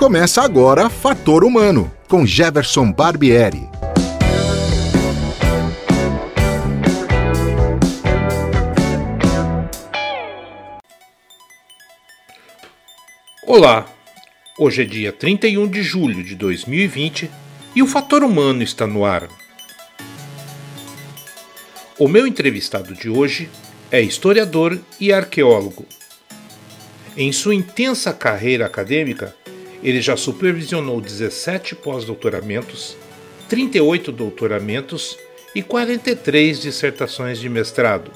Começa agora Fator Humano, com Jefferson Barbieri. Olá, hoje é dia 31 de julho de 2020 e o Fator Humano está no ar. O meu entrevistado de hoje é historiador e arqueólogo. Em sua intensa carreira acadêmica, ele já supervisionou 17 pós-doutoramentos, 38 doutoramentos e 43 dissertações de mestrado.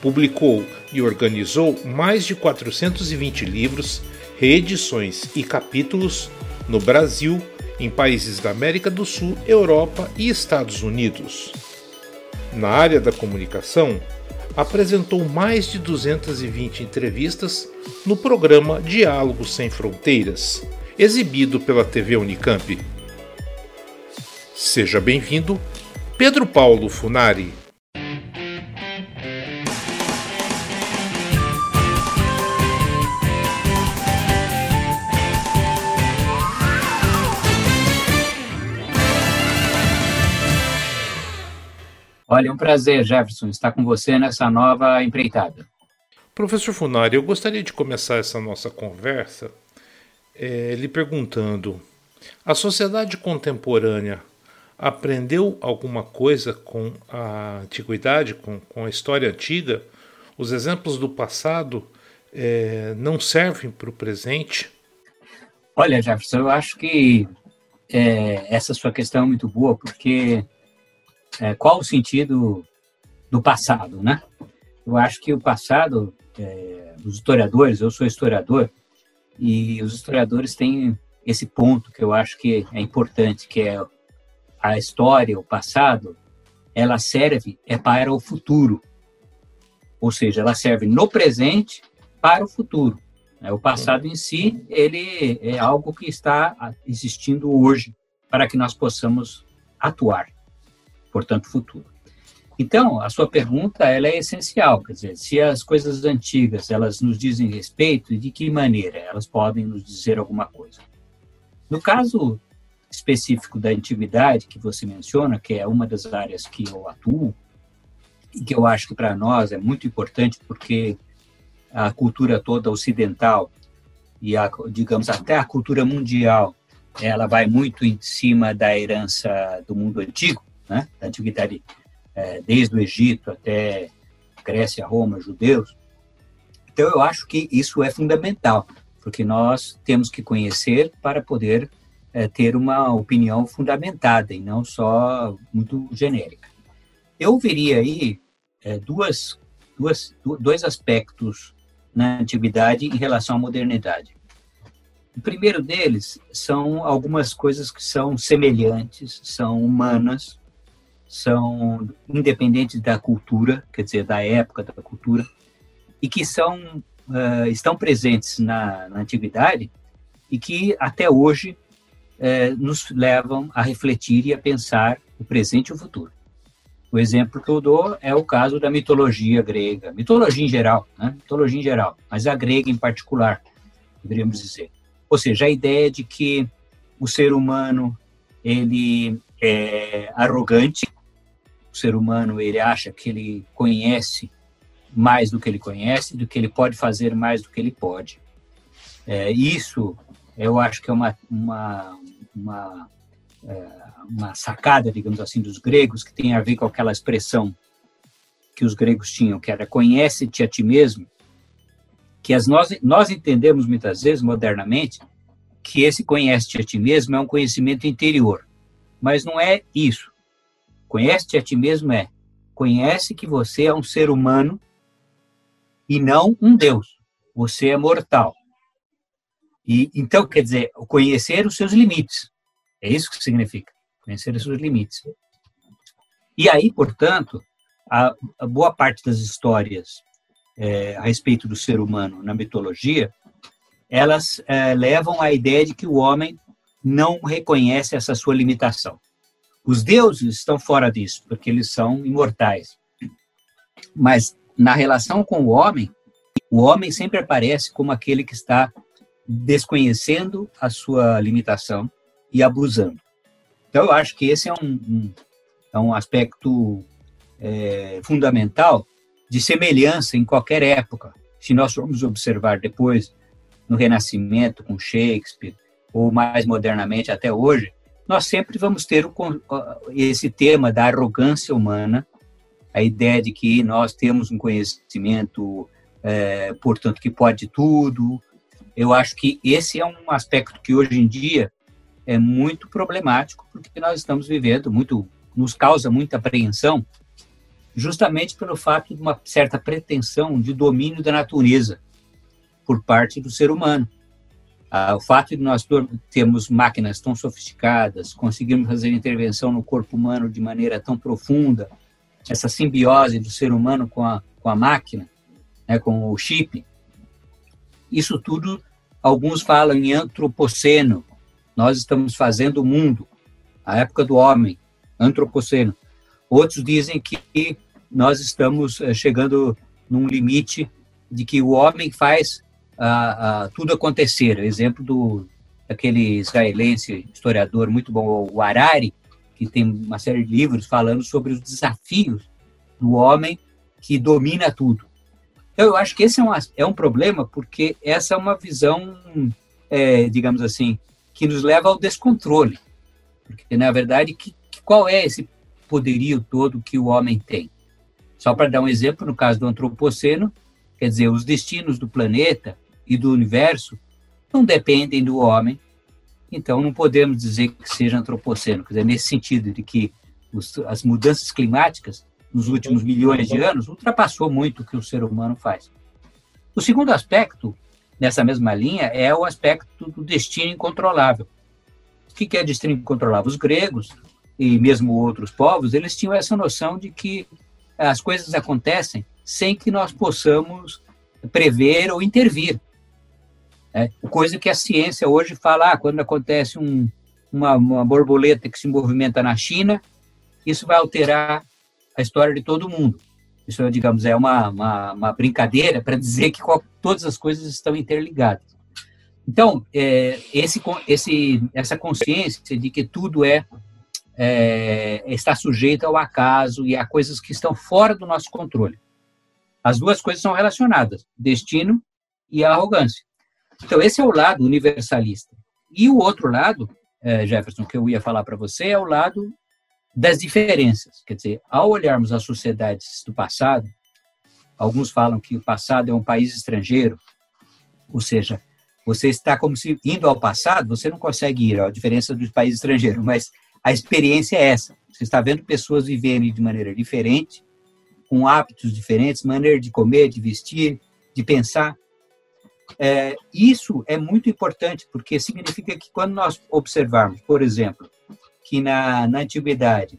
Publicou e organizou mais de 420 livros, reedições e capítulos no Brasil, em países da América do Sul, Europa e Estados Unidos. Na área da comunicação, apresentou mais de 220 entrevistas no programa Diálogos Sem Fronteiras, exibido pela TV Unicamp. Seja bem-vindo, Pedro Paulo Funari. Olha, é um prazer, Jefferson, estar com você nessa nova empreitada. Professor Funari, eu gostaria de começar essa nossa conversa é, lhe perguntando: a sociedade contemporânea aprendeu alguma coisa com a antiguidade, com, com a história antiga? Os exemplos do passado é, não servem para o presente? Olha, Jefferson, eu acho que é, essa sua questão é muito boa, porque é, qual o sentido do passado, né? Eu acho que o passado, é, os historiadores, eu sou historiador, e os historiadores têm esse ponto que eu acho que é importante, que é a história, o passado, ela serve é para o futuro. Ou seja, ela serve no presente para o futuro. Né? O passado em si, ele é algo que está existindo hoje para que nós possamos atuar portanto, futuro. Então, a sua pergunta ela é essencial, quer dizer, se as coisas antigas elas nos dizem respeito e de que maneira elas podem nos dizer alguma coisa. No caso específico da antiguidade que você menciona, que é uma das áreas que eu atuo e que eu acho que para nós é muito importante porque a cultura toda ocidental e a, digamos até a cultura mundial, ela vai muito em cima da herança do mundo antigo né, da antiguidade, é, desde o Egito até Grécia, Roma, judeus. Então, eu acho que isso é fundamental, porque nós temos que conhecer para poder é, ter uma opinião fundamentada e não só muito genérica. Eu veria aí é, duas, duas, dois aspectos na antiguidade em relação à modernidade. O primeiro deles são algumas coisas que são semelhantes, são humanas, são independentes da cultura, quer dizer, da época da cultura, e que são uh, estão presentes na, na, antiguidade e que até hoje uh, nos levam a refletir e a pensar o presente e o futuro. O exemplo que eu dou é o caso da mitologia grega, mitologia em geral, né? mitologia em geral, mas a grega em particular, poderíamos dizer. Ou seja, a ideia de que o ser humano ele é arrogante, o ser humano ele acha que ele conhece mais do que ele conhece, do que ele pode fazer mais do que ele pode. É, isso eu acho que é uma, uma, uma, é, uma sacada, digamos assim, dos gregos, que tem a ver com aquela expressão que os gregos tinham, que era conhece-te a ti mesmo, que as nós, nós entendemos muitas vezes, modernamente, que esse conhece-te a ti mesmo é um conhecimento interior. Mas não é isso. Conhece-te a ti mesmo é conhece que você é um ser humano e não um Deus. Você é mortal. E então quer dizer, conhecer os seus limites. É isso que significa, conhecer os seus limites. E aí, portanto, a, a boa parte das histórias é, a respeito do ser humano na mitologia, elas é, levam à ideia de que o homem não reconhece essa sua limitação. Os deuses estão fora disso, porque eles são imortais. Mas na relação com o homem, o homem sempre aparece como aquele que está desconhecendo a sua limitação e abusando. Então, eu acho que esse é um, um, é um aspecto é, fundamental de semelhança em qualquer época. Se nós formos observar depois, no Renascimento, com Shakespeare, ou mais modernamente até hoje, nós sempre vamos ter esse tema da arrogância humana, a ideia de que nós temos um conhecimento, é, portanto, que pode tudo. Eu acho que esse é um aspecto que hoje em dia é muito problemático, porque nós estamos vivendo muito, nos causa muita apreensão, justamente pelo fato de uma certa pretensão de domínio da natureza por parte do ser humano. Ah, o fato de nós termos máquinas tão sofisticadas, conseguirmos fazer intervenção no corpo humano de maneira tão profunda, essa simbiose do ser humano com a, com a máquina, né, com o chip, isso tudo, alguns falam em antropoceno, nós estamos fazendo o mundo, a época do homem, antropoceno. Outros dizem que nós estamos eh, chegando num limite de que o homem faz a, a, tudo acontecer. Exemplo do aquele israelense historiador muito bom, o Harari, que tem uma série de livros falando sobre os desafios do homem que domina tudo. Então, eu acho que esse é um, é um problema, porque essa é uma visão, é, digamos assim, que nos leva ao descontrole. Porque, na verdade, que, que qual é esse poderio todo que o homem tem? Só para dar um exemplo, no caso do antropoceno, quer dizer, os destinos do planeta e do universo não dependem do homem, então não podemos dizer que seja antropoceno, quer nesse sentido de que os, as mudanças climáticas nos últimos milhões de anos ultrapassou muito o que o ser humano faz. O segundo aspecto nessa mesma linha é o aspecto do destino incontrolável. O que é destino incontrolável? Os gregos e mesmo outros povos, eles tinham essa noção de que as coisas acontecem sem que nós possamos prever ou intervir. É, coisa que a ciência hoje fala, ah, quando acontece um, uma, uma, borboleta que se movimenta na China, isso vai alterar a história de todo mundo. Isso, digamos, é uma, uma, uma brincadeira para dizer que todas as coisas estão interligadas. Então, é, esse, esse, essa consciência de que tudo é, é, está sujeito ao acaso e a coisas que estão fora do nosso controle. As duas coisas são relacionadas, destino e a arrogância. Então, esse é o lado universalista. E o outro lado, é, Jefferson, que eu ia falar para você, é o lado das diferenças. Quer dizer, ao olharmos as sociedades do passado, alguns falam que o passado é um país estrangeiro, ou seja, você está como se indo ao passado, você não consegue ir, a diferença dos países estrangeiros, mas a experiência é essa. Você está vendo pessoas viverem de maneira diferente, com hábitos diferentes, maneira de comer, de vestir, de pensar. É, isso é muito importante, porque significa que quando nós observarmos, por exemplo, que na, na antiguidade,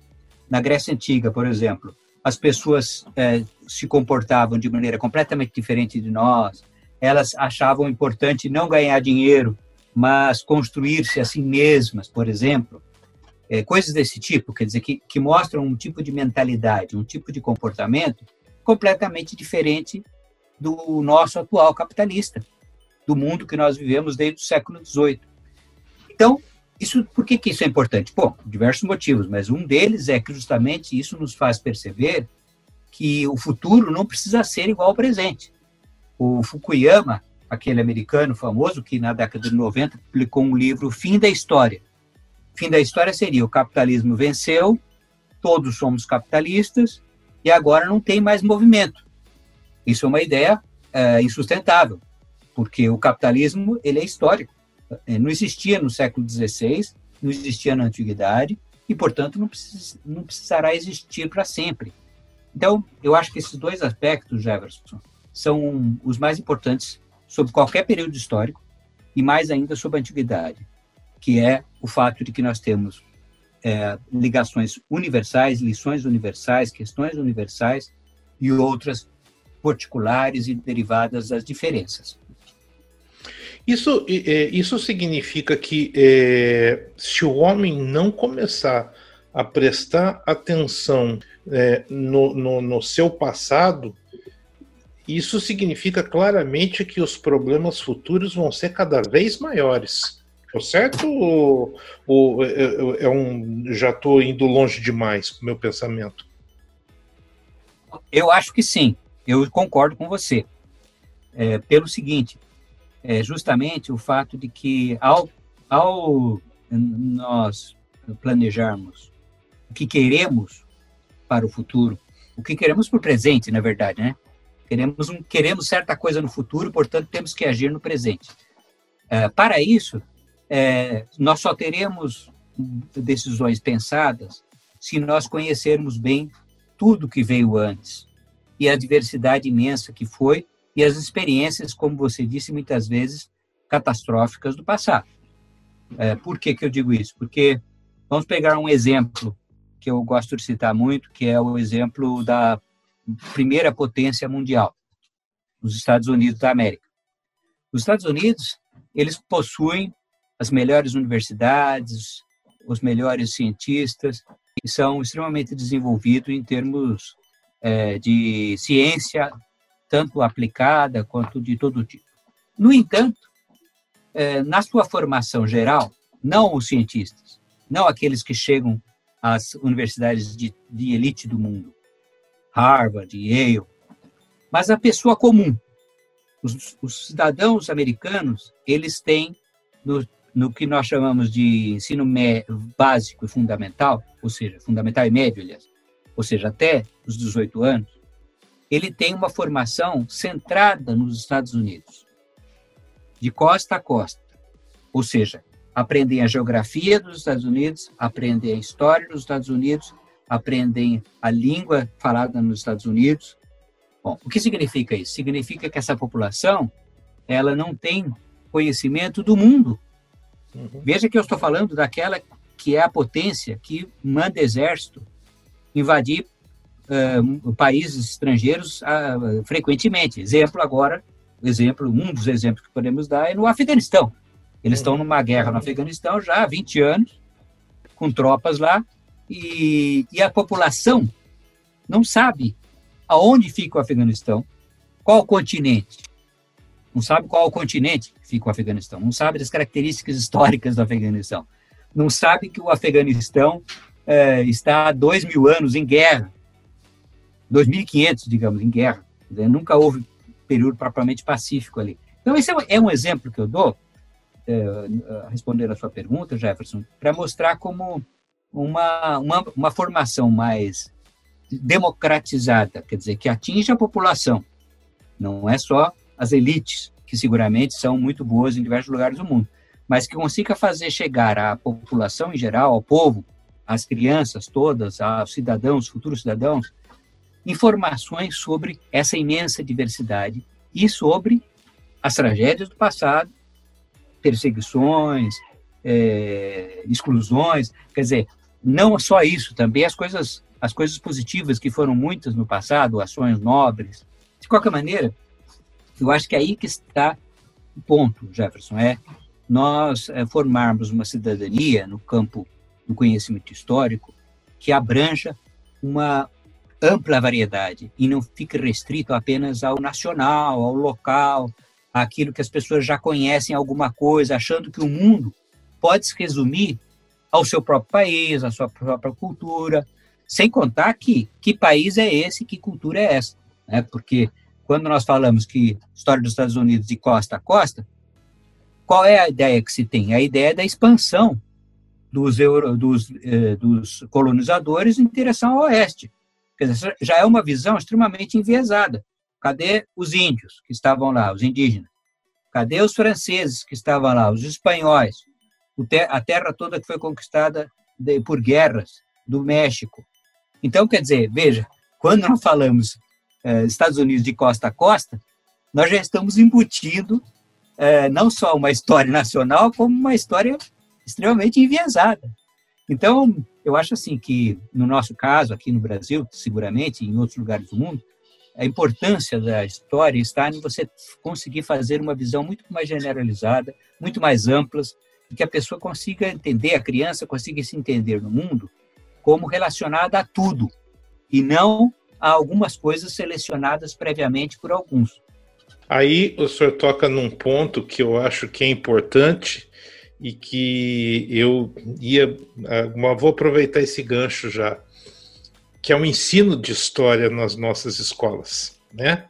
na Grécia Antiga, por exemplo, as pessoas é, se comportavam de maneira completamente diferente de nós, elas achavam importante não ganhar dinheiro, mas construir-se a si mesmas, por exemplo, é, coisas desse tipo, quer dizer, que, que mostram um tipo de mentalidade, um tipo de comportamento completamente diferente do nosso atual capitalista do mundo que nós vivemos desde o século XVIII. Então, isso, por que, que isso é importante? Bom, diversos motivos, mas um deles é que justamente isso nos faz perceber que o futuro não precisa ser igual ao presente. O Fukuyama, aquele americano famoso que na década de 90 publicou um livro Fim da História. Fim da história seria o capitalismo venceu, todos somos capitalistas e agora não tem mais movimento. Isso é uma ideia é, insustentável porque o capitalismo ele é histórico. É, não existia no século XVI, não existia na antiguidade e, portanto, não, precis, não precisará existir para sempre. Então, eu acho que esses dois aspectos, Jefferson, são os mais importantes sobre qualquer período histórico e mais ainda sobre a antiguidade, que é o fato de que nós temos é, ligações universais, lições universais, questões universais e outras particulares e derivadas das diferenças. Isso, isso significa que é, se o homem não começar a prestar atenção é, no, no, no, seu passado, Isso significa claramente que os problemas futuros vão ser cada vez maiores. Estou certo ou, ou é, é, é um, já estou indo longe demais meu pensamento? Eu acho que sim. Eu concordo com você. É, pelo seguinte, é justamente o fato de que ao, ao nós planejarmos o que queremos para o futuro, o que queremos para o presente, na verdade, né? Queremos, um, queremos certa coisa no futuro, portanto, temos que agir no presente. É, para isso, é, nós só teremos decisões pensadas se nós conhecermos bem tudo que veio antes e a diversidade imensa que foi e as experiências, como você disse, muitas vezes catastróficas do passado. É, por que, que eu digo isso? Porque vamos pegar um exemplo que eu gosto de citar muito, que é o exemplo da primeira potência mundial, os Estados Unidos da América. Os Estados Unidos, eles possuem as melhores universidades, os melhores cientistas, e são extremamente desenvolvidos em termos é, de ciência, tanto aplicada quanto de todo tipo. No entanto, é, na sua formação geral, não os cientistas, não aqueles que chegam às universidades de, de elite do mundo, Harvard, Yale, mas a pessoa comum. Os, os cidadãos americanos, eles têm, no, no, que nós chamamos de ensino básico e fundamental, ou seja, fundamental e médio, aliás, ou seja, até os 18 anos, ele tem uma formação centrada nos Estados Unidos, de costa a costa. Ou seja, aprendem a geografia dos Estados Unidos, aprendem a história dos Estados Unidos, aprendem a língua falada nos Estados Unidos. Bom, o que significa isso? Significa que essa população ela não tem conhecimento do mundo. Uhum. Veja que eu estou falando daquela que é a potência que manda exército invadir uh, países estrangeiros uh, frequentemente. Exemplo agora, exemplo, um dos exemplos que podemos dar é no Afeganistão. Eles estão numa guerra no Afeganistão já há 20 anos, com tropas lá, e, e a população não sabe aonde fica o Afeganistão, qual o continente, não sabe qual o continente que fica o Afeganistão, não sabe das características históricas do Afeganistão, não sabe que o Afeganistão é, está há dois mil anos em guerra, 2.500, digamos, em guerra. Nunca houve período propriamente pacífico ali. Então, esse é um exemplo que eu dou, é, respondendo a sua pergunta, Jefferson, para mostrar como uma, uma, uma formação mais democratizada, quer dizer, que atinge a população, não é só as elites, que seguramente são muito boas em diversos lugares do mundo, mas que consiga fazer chegar à população em geral, ao povo, às crianças todas, aos cidadãos, futuros cidadãos, informações sobre essa imensa diversidade e sobre as tragédias do passado, perseguições, é, exclusões, quer dizer, não só isso, também as coisas, as coisas positivas que foram muitas no passado, ações nobres. De qualquer maneira, eu acho que é aí que está o ponto, Jefferson, é nós é, formarmos uma cidadania no campo do conhecimento histórico que abranja uma ampla variedade e não fique restrito apenas ao nacional, ao local, aquilo que as pessoas já conhecem alguma coisa, achando que o mundo pode se resumir ao seu próprio país, à sua própria cultura, sem contar que que país é esse, que cultura é essa, né? Porque quando nós falamos que história dos Estados Unidos de costa a costa, qual é a ideia que se tem? A ideia da expansão dos, euro, dos, eh, dos colonizadores em direção ao oeste. Quer dizer, já é uma visão extremamente enviesada. Cadê os índios que estavam lá, os indígenas? Cadê os franceses que estavam lá, os espanhóis? a terra toda que foi conquistada por guerras do México. Então, quer dizer, veja, quando nós falamos eh, Estados Unidos de costa a costa, nós já estamos embutindo eh, não só uma história nacional, como uma história extremamente enviesada. Então, eu acho assim que, no nosso caso, aqui no Brasil, seguramente, em outros lugares do mundo, a importância da história está em você conseguir fazer uma visão muito mais generalizada, muito mais ampla, que a pessoa consiga entender, a criança consiga se entender no mundo como relacionada a tudo, e não a algumas coisas selecionadas previamente por alguns. Aí o senhor toca num ponto que eu acho que é importante e que eu ia. Vou aproveitar esse gancho já, que é o ensino de história nas nossas escolas, né?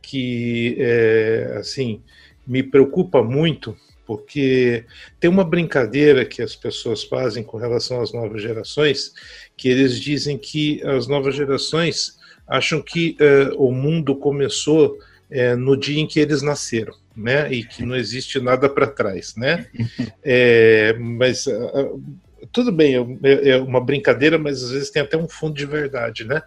Que, é, assim, me preocupa muito porque tem uma brincadeira que as pessoas fazem com relação às novas gerações, que eles dizem que as novas gerações acham que uh, o mundo começou uh, no dia em que eles nasceram, né? E que não existe nada para trás, né? É, mas uh, tudo bem, é, é uma brincadeira, mas às vezes tem até um fundo de verdade, né?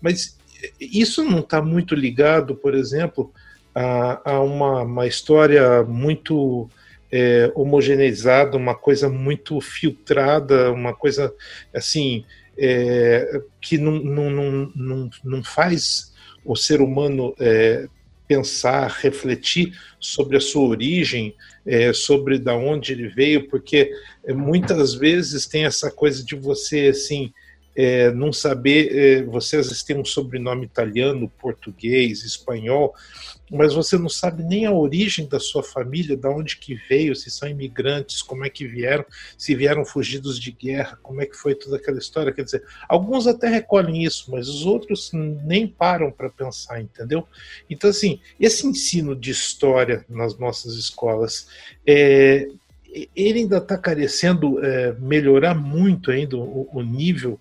Mas isso não está muito ligado, por exemplo, a, a uma, uma história muito é, homogeneizada, uma coisa muito filtrada, uma coisa assim é, que não, não, não, não faz o ser humano é, pensar, refletir sobre a sua origem, é, sobre da onde ele veio, porque muitas vezes tem essa coisa de você assim é, não saber, é, você às vezes tem um sobrenome italiano, português, espanhol, mas você não sabe nem a origem da sua família, da onde que veio, se são imigrantes, como é que vieram, se vieram fugidos de guerra, como é que foi toda aquela história. Quer dizer, alguns até recolhem isso, mas os outros nem param para pensar, entendeu? Então, assim, esse ensino de história nas nossas escolas, é, ele ainda está carecendo é, melhorar muito ainda o, o nível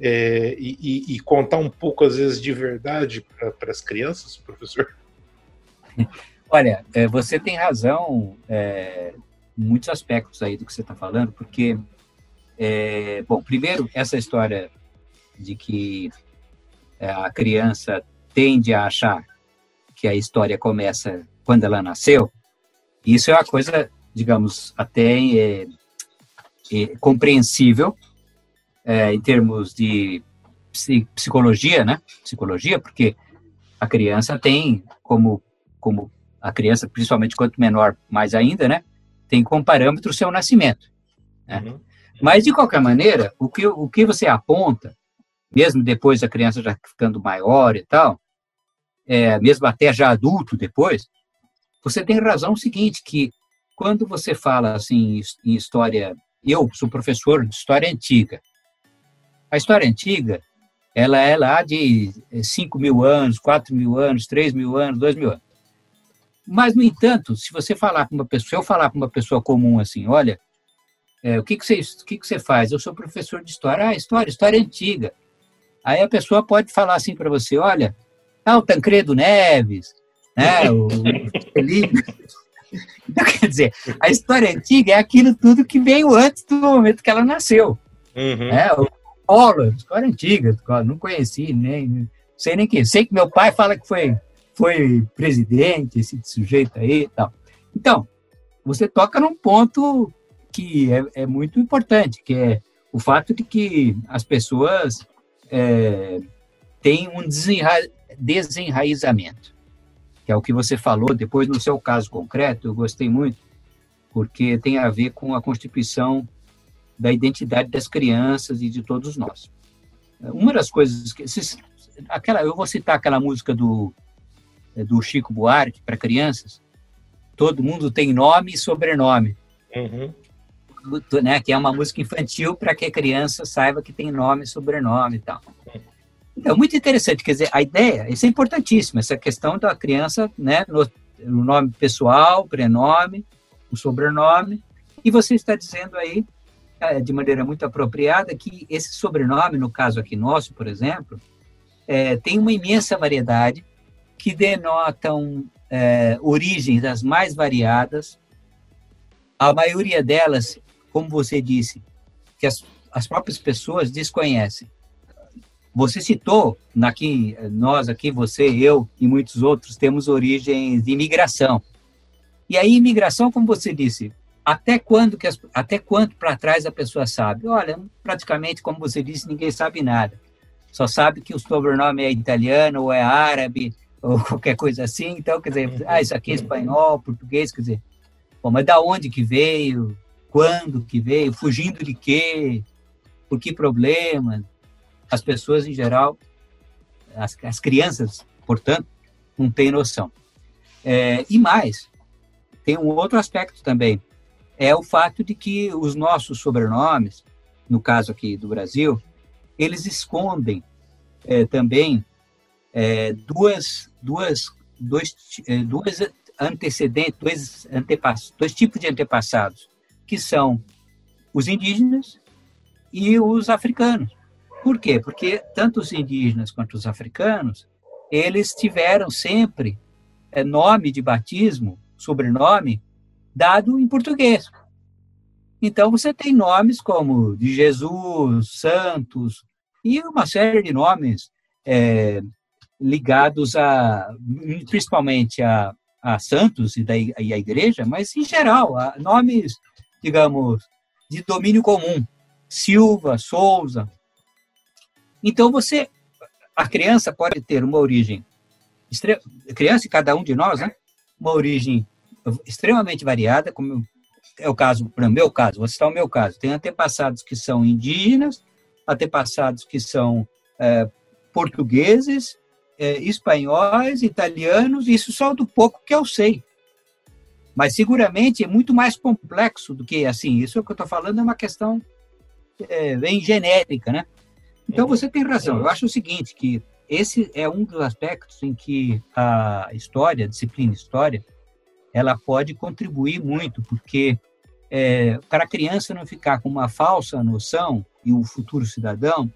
é, e, e, contar um pouco, às vezes, de verdade para as crianças, professor? Olha, é, você tem razão é, em muitos aspectos aí do que você está falando, porque, é, bom, primeiro, essa história de que é, a criança tende a achar que a história começa quando ela nasceu, isso é uma coisa, digamos, até é, é, compreensível em termos de psicologia, né? Psicologia, porque a criança tem como como a criança, principalmente quanto menor, mais ainda, né? Tem como parâmetro o seu nascimento. Né? Uhum. Mas, de qualquer maneira, o que, o que você aponta, mesmo depois da criança já ficando maior e tal, é, mesmo até já adulto depois, você tem razão o seguinte, que quando você fala assim em história, eu sou professor de história antiga. A história antiga, ela é lá de 5 mil anos, 4 mil anos, 3 mil anos, 2 mil anos. Mas, no entanto, se você falar com uma pessoa, se eu falar com uma pessoa comum assim, olha, é, o que, que, você, o que, que você faz? Eu sou professor de história. Ah, história, história antiga. Aí a pessoa pode falar assim para você, olha, ah, o Tancredo Neves, né, o Felipe. Então, quer dizer, a história antiga é aquilo tudo que veio antes do momento que ela nasceu. Uhum. É, o Collor, história antiga, não conheci, nem sei nem quem. Sei que meu pai fala que foi foi presidente, esse sujeito aí e tal. Então, você toca num ponto que é, é, muito importante, que é o fato de que as pessoas é, têm um desenra desenraizamento, que é o que você falou depois no seu caso concreto, eu gostei muito, porque tem a ver com a constituição da identidade das crianças e de todos nós. Uma das coisas que aquela eu vou citar aquela música do é, do Chico Buarque para crianças, todo mundo tem nome e sobrenome. Uhum. Né, que é uma música infantil para que a criança saiba que tem nome e sobrenome e tal. Então, muito interessante, quer dizer, a ideia, isso é importantíssimo, essa questão da criança, né, no, no nome pessoal, prenome, o sobrenome, e você está dizendo aí, é, de maneira muito apropriada, que esse sobrenome, no caso aqui nosso, por exemplo, é, tem uma imensa variedade, que denotam é, origens das mais variadas. A maioria delas, como você disse, que as, as próprias pessoas desconhecem. Você citou, aqui, nós aqui, você, eu e muitos outros, temos origens de imigração. E aí, imigração, como você disse, até quando que as, até quanto para trás a pessoa sabe? Olha, praticamente, como você disse, ninguém sabe nada. Só sabe que o sobrenome é italiano ou é árabe, ou qualquer coisa assim. Então, quer dizer, ah, isso aqui é espanhol, português, quer dizer, bom, mas da onde que veio? Quando que veio? Fugindo de quê? Por que problema? As pessoas, em geral, as, as crianças, portanto, não têm noção. É, e mais, tem um outro aspecto também, é o fato de que os nossos sobrenomes, no caso aqui do Brasil, eles escondem é, também é, duas, duas, dois, é, duas antecedentes, dois, antepassados, dois tipos de antepassados, que são os indígenas e os africanos. Por quê? Porque tanto os indígenas quanto os africanos, eles tiveram sempre nome de batismo, sobrenome, dado em português. Então, você tem nomes como de Jesus, Santos, e uma série de nomes é, ligados a, principalmente a, a santos e, da, e a igreja, mas em geral, a nomes, digamos, de domínio comum. Silva, Souza. Então você, a criança pode ter uma origem, criança e cada um de nós, né? Uma origem extremamente variada, como é o caso, para o meu caso, vou citar o meu caso. Tem antepassados que são indígenas, antepassados que são é, portugueses, é, espanhóis, italianos, isso só do pouco que eu sei. Mas seguramente é muito mais complexo do que assim. Isso que eu estou falando é uma questão é, bem genérica, né? Então você tem razão. Eu acho o seguinte que esse é um dos aspectos em que a história, a disciplina história, ela pode contribuir muito, porque é, para a criança não ficar com uma falsa noção e o futuro cidadão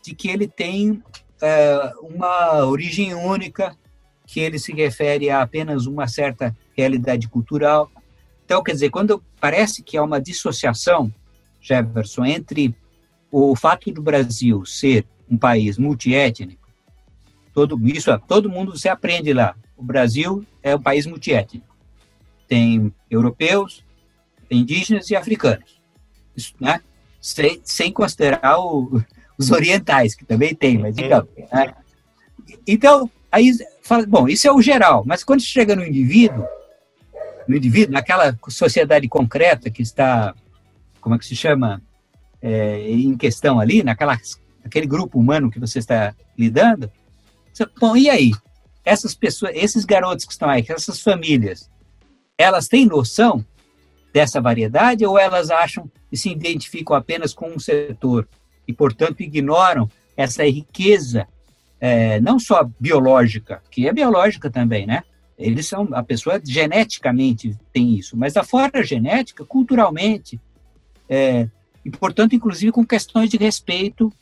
de que ele tem é, uma origem única, que ele se refere a apenas uma certa realidade cultural. Então, quer dizer, quando parece que há uma dissociação, Jefferson, entre o fato do Brasil ser um país multiétnico, todo isso, todo mundo se aprende lá. O Brasil é um país multiétnico. Tem europeus, indígenas e africanos. Isso, né? sem, sem considerar o, os orientais, que também tem, mas digamos. Né? Então, aí, fala, bom, isso é o geral, mas quando chega no indivíduo, no indivíduo, naquela sociedade concreta que está, como é que se chama, é, em questão ali, naquela, naquele grupo humano que você está lidando, você, bom, e aí? Essas pessoas, esses garotos que estão aí, essas famílias, elas têm noção dessa variedade ou elas acham e se identificam apenas com um setor e, portanto, ignoram essa riqueza, é, não só biológica, que é biológica também, né? Eles são, a pessoa geneticamente tem isso, mas a fora genética, culturalmente, é, e, portanto, inclusive com questões de respeito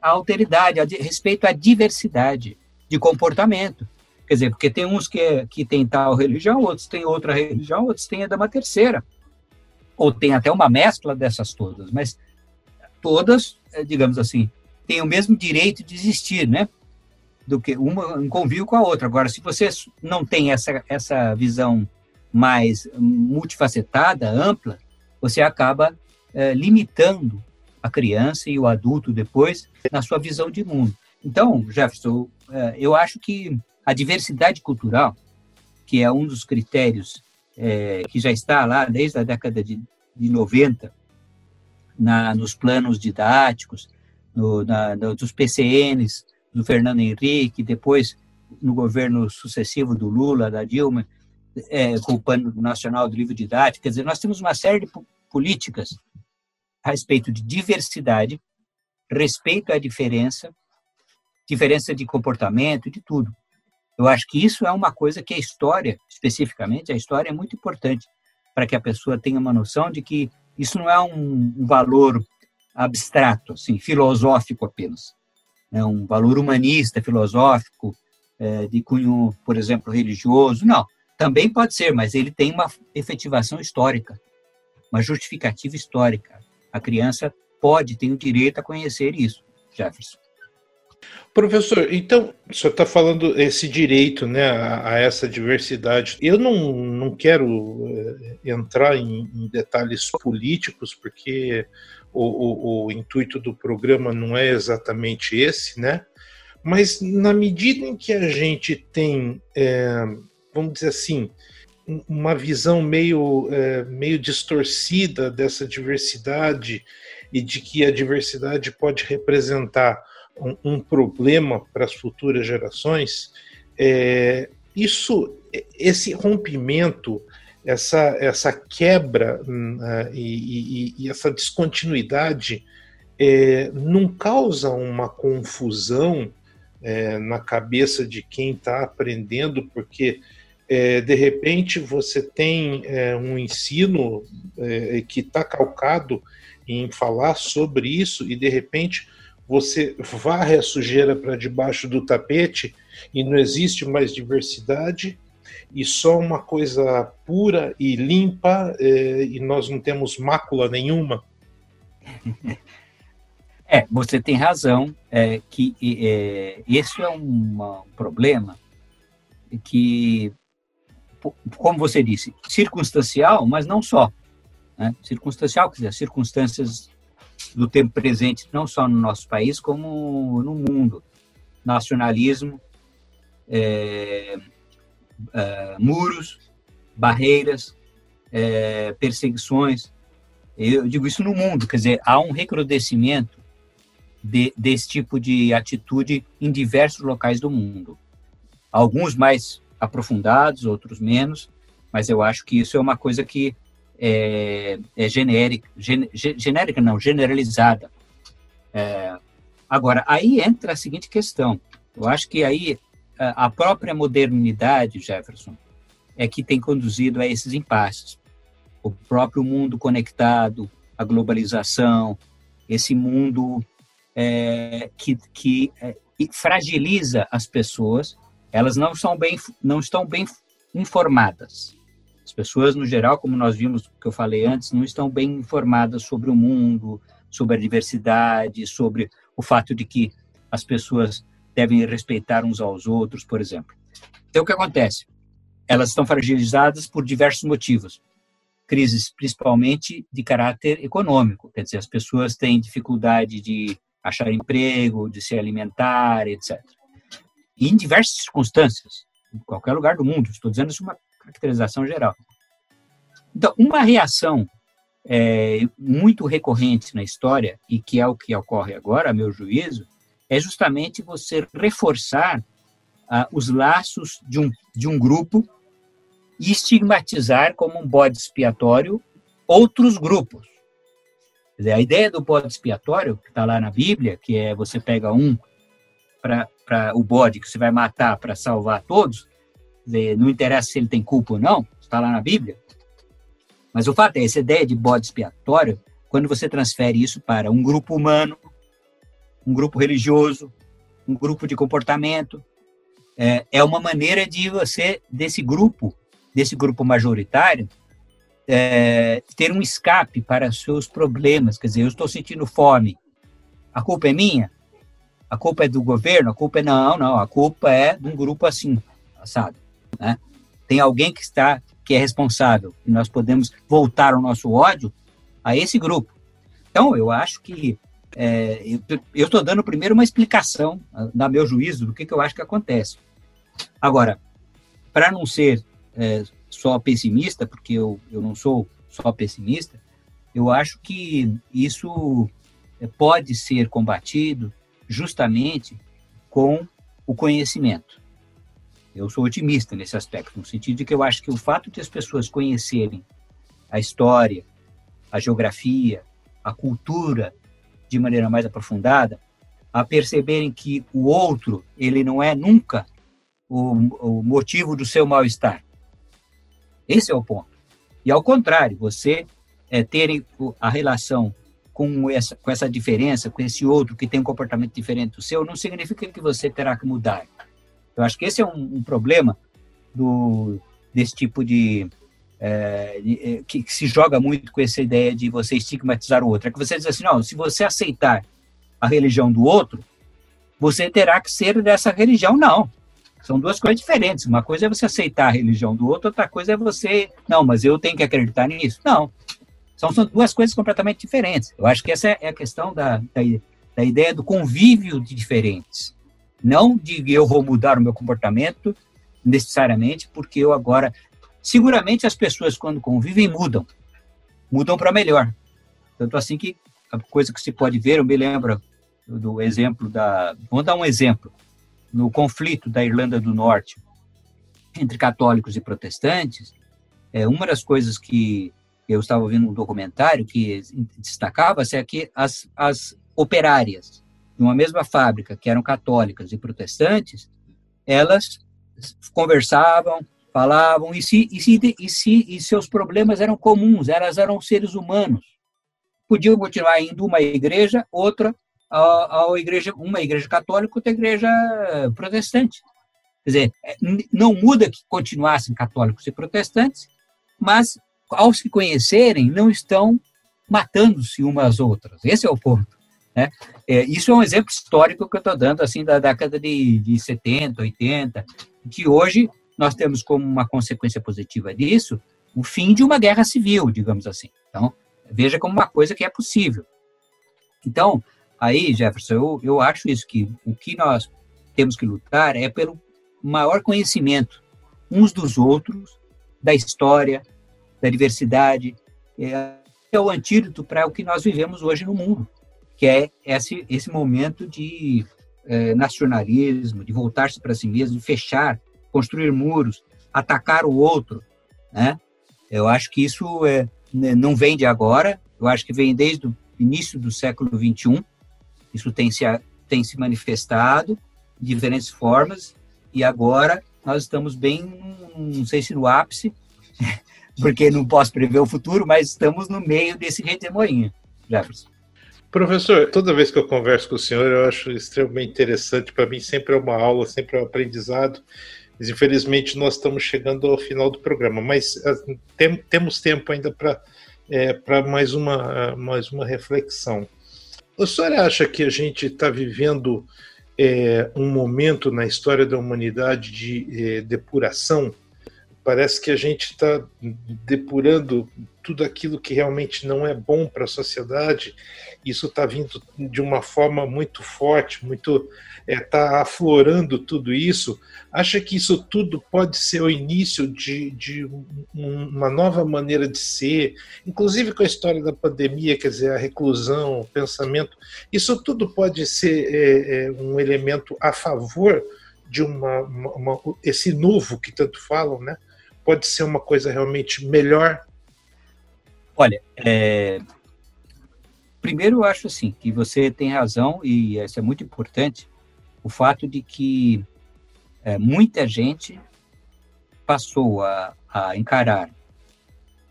à alteridade, a respeito à diversidade de comportamento. Quer dizer, porque tem uns que, que têm tal religião, outros têm outra religião, outros têm a dama terceira ou tem até uma mescla dessas todas, mas todas, eh, digamos assim, têm o mesmo direito de existir, né? Do que uma um convívio com a outra. Agora, se você não tem essa, essa visão mais multifacetada, ampla, você acaba é, limitando a criança e o adulto depois na sua visão de mundo. Então, Jefferson, é, eu acho que a diversidade cultural, que é um dos critérios é, que já está lá desde a década de, de 90, na, nos planos didáticos, no, na, no, dos PCNs, do Fernando Henrique, depois no governo sucessivo do Lula, da Dilma, é, com o Plano Nacional do Livro Didático. Quer dizer, nós temos uma série de políticas a respeito de diversidade, respeito à diferença, diferença de comportamento, de tudo. Eu acho que isso é uma coisa que a história, especificamente, a história é muito importante para que a pessoa tenha uma noção de que isso não é um, valor abstrato, assim, filosófico apenas. É um valor humanista, filosófico, é, de cunho, por exemplo, religioso. Não, também pode ser, mas ele tem uma efetivação histórica, uma justificativa histórica. A criança pode, tem o direito a conhecer isso, Jefferson. Professor, então, o senhor está falando esse direito né, a, a, essa diversidade. Eu não, não quero eh, entrar em, em detalhes políticos, porque o, o, o, intuito do programa não é exatamente esse, né? Mas na medida em que a gente tem, é, vamos dizer assim, uma visão meio, é, meio distorcida dessa diversidade e de que a diversidade pode representar um, um problema para as futuras gerações, é, isso, esse rompimento, essa, essa quebra uh, e, e, e, essa descontinuidade é, não causa uma confusão é, na cabeça de quem está aprendendo, porque é, de repente você tem é, um ensino é, que está calcado em falar sobre isso e de repente você varre a sujeira para debaixo do tapete e não existe mais diversidade e só uma coisa pura e limpa é, e nós não temos mácula nenhuma. É, você tem razão é, que é, esse é um problema que, como você disse, circunstancial, mas não só. Né? Circunstancial, quer dizer, circunstâncias do tempo presente, não só no nosso país, como no mundo. Nacionalismo, é, é, muros, barreiras, é, perseguições. Eu digo isso no mundo, quer dizer, há um recrudescimento de, desse tipo de atitude em diversos locais do mundo. Alguns mais aprofundados, outros menos, mas eu acho que isso é uma coisa que é, é genérica, gen, genérica não, generalizada. É, agora, aí entra a seguinte questão. Eu acho que aí a própria modernidade, Jefferson, é que tem conduzido a esses impasses. O próprio mundo conectado, a globalização, esse mundo é, que, que é, fragiliza as pessoas, elas não, são bem, não estão bem informadas. As pessoas, no geral, como nós vimos, que eu falei antes, não estão bem informadas sobre o mundo, sobre a diversidade, sobre o fato de que as pessoas devem respeitar uns aos outros, por exemplo. Então, o que acontece? Elas estão fragilizadas por diversos motivos. Crises, principalmente de caráter econômico, quer dizer, as pessoas têm dificuldade de achar emprego, de se alimentar, etc. E em diversas circunstâncias, em qualquer lugar do mundo, estou dizendo isso uma caracterização geral. Então, uma reação é, muito recorrente na história, e que é o que ocorre agora, a meu juízo, é justamente você reforçar ah, os laços de um, de um grupo e estigmatizar como um bode expiatório outros grupos. A ideia do bode expiatório, que está lá na Bíblia, que é você pega um para o bode que você vai matar para salvar todos, não interessa se ele tem culpa ou não, está lá na Bíblia. Mas o fato é, essa ideia de bode expiatório, quando você transfere isso para um grupo humano, um grupo religioso, um grupo de comportamento, é, é uma maneira de você, desse grupo, desse grupo majoritário, é, ter um escape para seus problemas. Quer dizer, eu estou sentindo fome. A culpa é minha? A culpa é do governo? A culpa é não, não. A culpa é de um grupo assim, assado. Né? Tem alguém que está que é responsável e nós podemos voltar o nosso ódio a esse grupo. Então, eu acho que é, eu estou dando primeiro uma explicação, da meu juízo, do que, que eu acho que acontece. Agora, para não ser é, só pessimista, porque eu, eu não sou só pessimista, eu acho que isso é, pode ser combatido justamente com o conhecimento. Eu sou otimista nesse aspecto, no sentido de que eu acho que o fato de as pessoas conhecerem a história, a geografia, a cultura de maneira mais aprofundada, a perceberem que o outro ele não é nunca o, o motivo do seu mal-estar. Esse é o ponto. E ao contrário, você é, ter a relação com essa, com essa diferença, com esse outro que tem um comportamento diferente do seu, não significa que você terá que mudar. Eu acho que esse é um, um problema do, desse tipo de, é, de que, que, se joga muito com essa ideia de você estigmatizar o outro. É que você diz assim, não, se você aceitar a religião do outro, você terá que ser dessa religião. Não. São duas coisas diferentes. Uma coisa é você aceitar a religião do outro, outra coisa é você, não, mas eu tenho que acreditar nisso. Não. São, são duas coisas completamente diferentes. Eu acho que essa é a questão da, da, da ideia do convívio de diferentes. Não de eu vou mudar o meu comportamento necessariamente porque eu agora. Seguramente as pessoas, quando convivem, mudam. Mudam para melhor. Tanto assim que a coisa que se pode ver, eu me lembro do exemplo da. Vamos dar um exemplo. No conflito da Irlanda do Norte entre católicos e protestantes, é, uma das coisas que eu estava ouvindo um documentário que destacava-se é que as, as operárias de uma mesma fábrica, que eram católicas e protestantes, elas conversavam, falavam, e se, e se, e se e seus problemas eram comuns, elas eram seres humanos. Podiam continuar indo uma igreja, outra a, a igreja, uma igreja católica, outra igreja protestante. Quer dizer, não muda que continuassem católicos e protestantes, mas ao se conhecerem, não estão matando-se umas às outras. Esse é o ponto. Né? É, isso é um exemplo histórico que eu estou dando, assim, da década de, de 70, 80, que hoje nós temos como uma consequência positiva disso o fim de uma guerra civil, digamos assim. Então, veja como uma coisa que é possível. Então, aí, Jefferson, eu, eu acho isso, que o que nós temos que lutar é pelo maior conhecimento uns dos outros, da história, da diversidade, é, é o antídoto para o que nós vivemos hoje no mundo, que é esse, esse momento de é, nacionalismo, de voltar-se para si mesmo, de fechar, construir muros, atacar o outro, né? Eu acho que isso é, né, não vem de agora, eu acho que vem desde o início do século XXI, isso tem se, tem se manifestado de diferentes formas, e agora nós estamos bem, não sei se no ápice, porque não posso prever o futuro, mas estamos no meio desse redemoinho, Jefferson. Professor, toda vez que eu converso com o senhor, eu acho extremamente interessante. Para mim, sempre é uma aula, sempre é um aprendizado. Mas, infelizmente, nós estamos chegando ao final do programa. Mas ah, tem, temos tempo ainda para é, mais, uma, mais uma reflexão. O senhor acha que a gente está vivendo é, um momento na história da humanidade de é, depuração? Parece que a gente está depurando tudo aquilo que realmente não é bom para a sociedade. Isso está vindo de uma forma muito forte, muito está é, tá aflorando tudo isso. Acha que isso tudo pode ser o início de, de uma nova maneira de ser, inclusive com a história da pandemia, quer dizer, a reclusão, o pensamento. Isso tudo pode ser é, é, um elemento a favor de uma, uma, uma, esse novo que tanto falam, né? Pode ser uma coisa realmente melhor? Olha, é... primeiro eu acho assim que você tem razão e isso é muito importante, o fato de que é, muita gente passou a, a encarar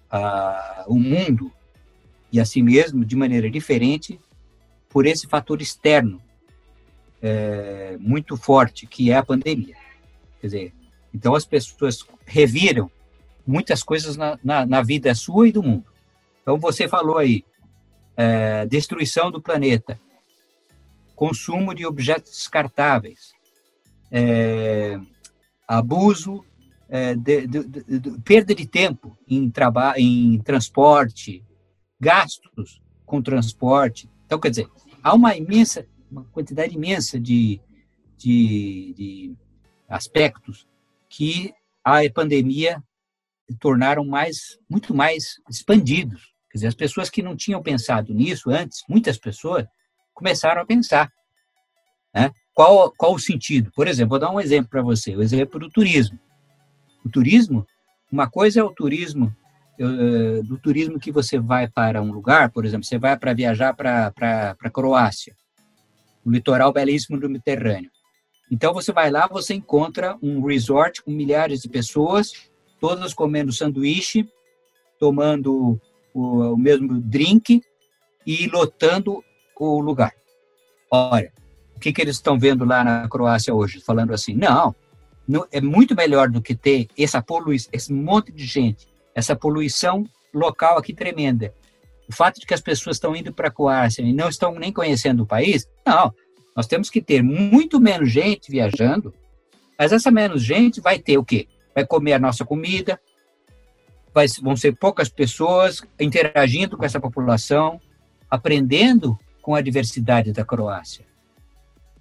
a, o mundo e a si mesmo de maneira diferente por esse fator externo é, muito forte que é a pandemia. Quer dizer, então as pessoas reviram muitas coisas na, na, na vida sua e do mundo. Então você falou aí, é, destruição do planeta, consumo de objetos descartáveis, é, abuso, é, de, de, de, perda de tempo em, trabalho, em transporte, gastos com transporte. Então, quer dizer, há uma imensa, uma quantidade imensa de, de, de aspectos que a pandemia tornaram mais, muito mais expandidos. Quer dizer, as pessoas que não tinham pensado nisso antes, muitas pessoas, começaram a pensar. Né? Qual, qual o sentido? Por exemplo, vou dar um exemplo para você, o exemplo do turismo. O turismo, uma coisa é o turismo, eh, do turismo que você vai para um lugar, por exemplo, você vai para viajar para a Croácia, o litoral belíssimo do Mediterrâneo. Então você vai lá, você encontra um resort com milhares de pessoas, todas comendo sanduíche, tomando o, o mesmo drink e lotando o lugar. Olha, o que, que eles estão vendo lá na Croácia hoje? Falando assim, não, não é muito melhor do que ter essa poluição, esse monte de gente, essa poluição local aqui tremenda. O fato de que as pessoas estão indo para a Croácia e não estão nem conhecendo o país, não, nós temos que ter muito menos gente viajando, mas essa menos gente vai ter o quê? Vai comer a nossa comida, vai, vão ser poucas pessoas interagindo com essa população, aprendendo com a diversidade da Croácia.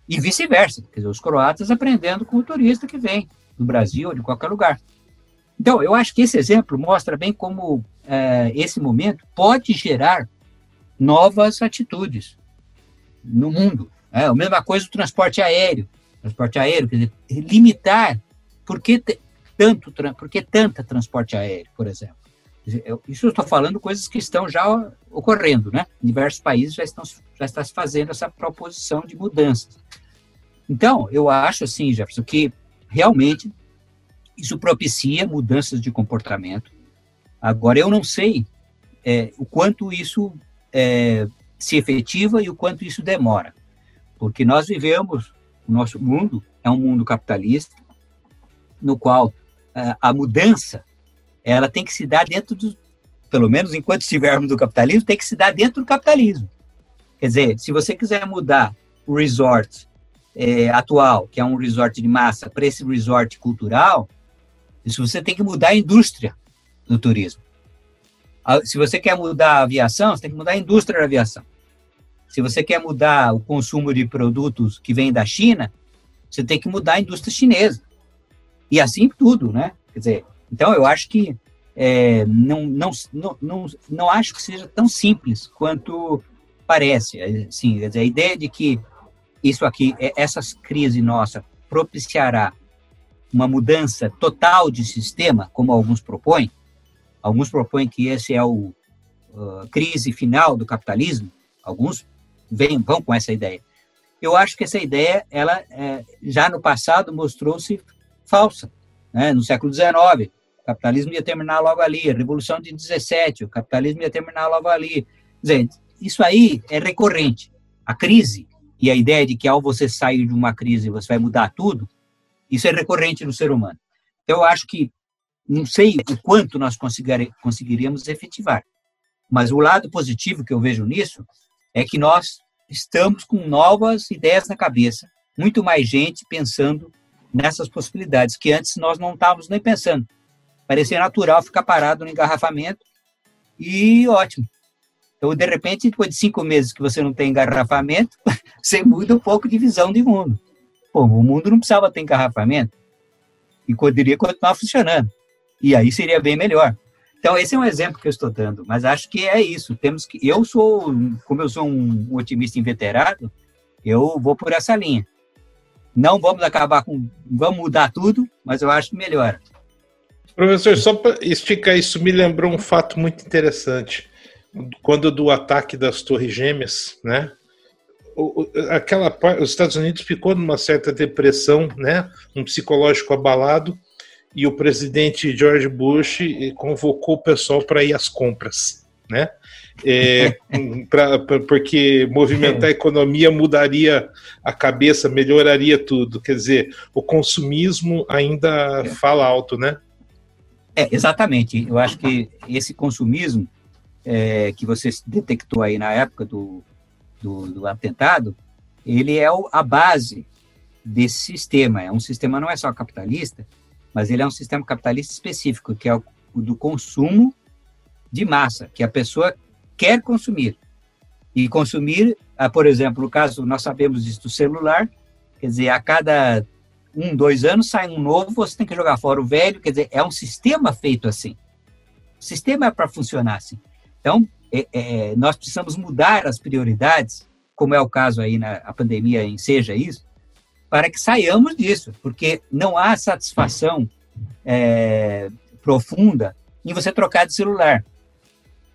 E vice-versa, quer dizer, os croatas aprendendo com o turista que vem do Brasil ou de qualquer lugar. Então, eu acho que esse exemplo mostra bem como é, esse momento pode gerar novas atitudes no mundo É a mesma coisa o transporte aéreo. Transporte aéreo, quer dizer, limitar. Por que tanto, por que tanta transporte aéreo, por exemplo? Isso eu estou falando coisas que estão já ocorrendo, né? Em diversos países já estão já está se fazendo essa proposição de mudanças. Então, eu acho assim, Jefferson, que realmente isso propicia mudanças de comportamento. Agora, eu não sei é, o quanto isso é, se efetiva e o quanto isso demora, porque nós vivemos, o nosso mundo é um mundo capitalista, no qual é, a mudança ela tem que se dar dentro do, pelo menos enquanto estivermos no capitalismo, tem que se dar dentro do capitalismo. Quer dizer, se você quiser mudar o resort é, atual, que é um resort de massa, para esse resort cultural, isso você tem que mudar a indústria do turismo. Se você quer mudar a aviação, você tem que mudar a indústria da aviação. Se você quer mudar o consumo de produtos que vêm da China, você tem que mudar a indústria chinesa. E assim tudo, né? Quer dizer, então eu acho que é, não, não, não, não, não acho que seja tão simples quanto parece. Assim, a ideia de que isso aqui, é, essas crises nossa propiciará uma mudança total de sistema, como alguns propõem, alguns propõem que esse é o uh, crise final do capitalismo, alguns vêm, vão com essa ideia. Eu acho que essa ideia, ela é, já no passado mostrou-se falsa. Né? No século XIX, o capitalismo ia terminar logo ali, a Revolução de 17, o capitalismo ia terminar logo ali. Quer dizer, isso aí é recorrente. A crise e a ideia de que ao você sair de uma crise você vai mudar tudo, isso é recorrente no ser humano. Então, eu acho que, não sei o quanto nós conseguiríamos efetivar, mas o lado positivo que eu vejo nisso é que nós estamos com novas ideias na cabeça, muito mais gente pensando nessas possibilidades, que antes nós não estávamos nem pensando. Parecia natural ficar parado no engarrafamento e ótimo. Então, de repente, depois de cinco meses que você não tem engarrafamento, você muda um pouco de visão de mundo. Pô, o mundo não precisava ter engarrafamento e poderia continuar funcionando. E aí seria bem melhor. Então, esse é um exemplo que eu estou dando, mas acho que é isso. Temos que. Eu sou, como eu sou um otimista inveterado, eu vou por essa linha. Não vamos acabar com. Vamos mudar tudo, mas eu acho que melhora. Professor, só para esticar isso, me lembrou um fato muito interessante quando do ataque das Torres Gêmeas, né? Aquela os Estados Unidos ficou numa certa depressão, né? Um psicológico abalado e o presidente George Bush convocou o pessoal para ir às compras, né? É, pra, pra, porque movimentar a economia mudaria a cabeça, melhoraria tudo. Quer dizer, o consumismo ainda fala alto, né? É, exatamente. Eu acho que esse consumismo é, que você detectou aí na época do, do, do atentado, ele é o, a base desse sistema. É um sistema não é só capitalista, mas ele é um sistema capitalista específico, que é o, o do consumo de massa, que a pessoa quer consumir. E consumir, ah, por exemplo, no caso, nós sabemos disso do celular, quer dizer, a cada um, dois anos sai um novo, você tem que jogar fora o velho, quer dizer, é um sistema feito assim. O sistema é para funcionar assim. Então, é, é, nós precisamos mudar as prioridades, como é o caso aí na pandemia em seja isso, para que saiamos disso, porque não há satisfação é, profunda em você trocar de celular.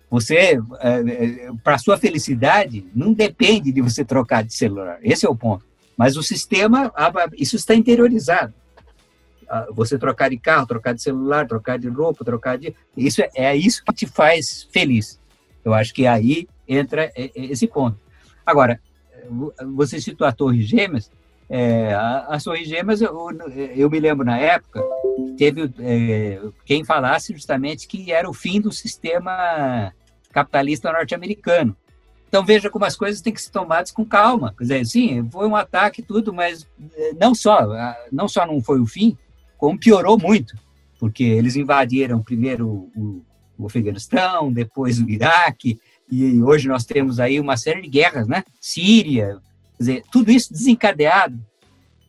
Você, é, é, para sua felicidade, não depende de você trocar de celular. Esse é o ponto. Mas o sistema, isso está interiorizado. Você trocar de carro, trocar de celular, trocar de roupa, trocar de. Isso é, é isso que te faz feliz. Eu acho que aí entra esse ponto. Agora, você citou a Torre Gêmeas, é, as Torres Gêmeas, eu, eu, me lembro na época, teve é, quem falasse justamente que era o fim do sistema capitalista norte-americano. Então veja como as coisas têm que ser tomadas com calma. Quer dizer, sim, foi um ataque tudo, mas é, não só, não só não foi o fim, como piorou muito, porque eles invadiram primeiro o, o Afeganistão, depois o Iraque, e hoje nós temos aí uma série de guerras, né? Síria, dizer, tudo isso desencadeado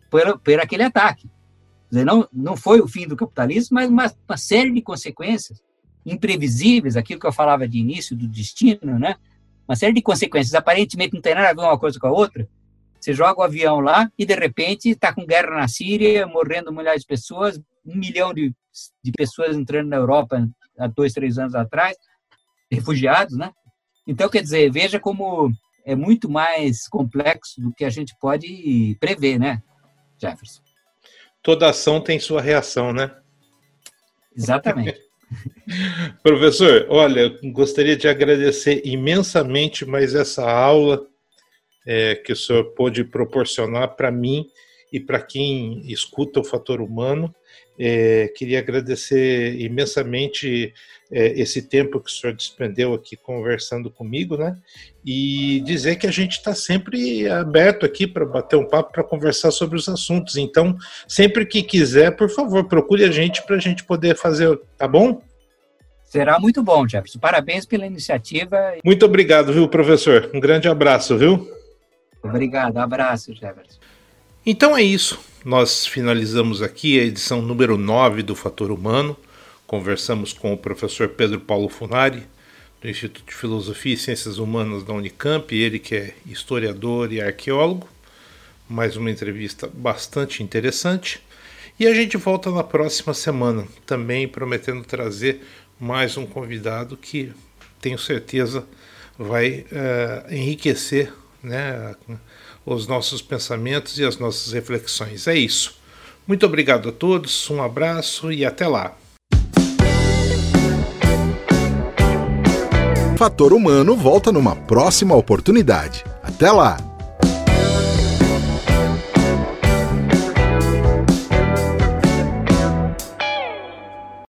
por, por aquele ataque. Dizer, não, não foi o fim do capitalismo, mas uma, uma série de consequências imprevisíveis, aquilo que eu falava de início do destino, né? Uma série de consequências, aparentemente não tem nada a ver uma coisa com a outra, Você joga o avião lá e, de repente, está com guerra na Síria, morrendo milhares de pessoas, um milhão de, de pessoas entrando na Europa há dois, três anos atrás, refugiados, né? Então, quer dizer, veja como é muito mais complexo do que a gente pode prever, né, Jefferson? Toda ação tem sua reação, né? Exatamente. Professor, olha, gostaria de agradecer imensamente mais essa aula é, que o senhor pôde proporcionar para mim e para quem escuta o fator humano. É, queria agradecer imensamente é, esse tempo que o senhor despendeu aqui conversando comigo, né? E dizer que a gente está sempre aberto aqui para bater um papo, para conversar sobre os assuntos. Então, sempre que quiser, por favor, procure a gente para a gente poder fazer, tá bom? Será muito bom, Jefferson. Parabéns pela iniciativa. Muito obrigado, viu, professor? Um grande abraço, viu? Obrigado, abraço, Jefferson. Então é isso. Nós finalizamos aqui a edição número 9 do Fator Humano. Conversamos com o professor Pedro Paulo Funari, do Instituto de Filosofia e Ciências Humanas da Unicamp, ele que é historiador e arqueólogo. Mais uma entrevista bastante interessante. E a gente volta na próxima semana, também prometendo trazer mais um convidado que tenho certeza vai uh, enriquecer né, os nossos pensamentos e as nossas reflexões. É isso. Muito obrigado a todos, um abraço e até lá. Fator Humano volta numa próxima oportunidade. Até lá!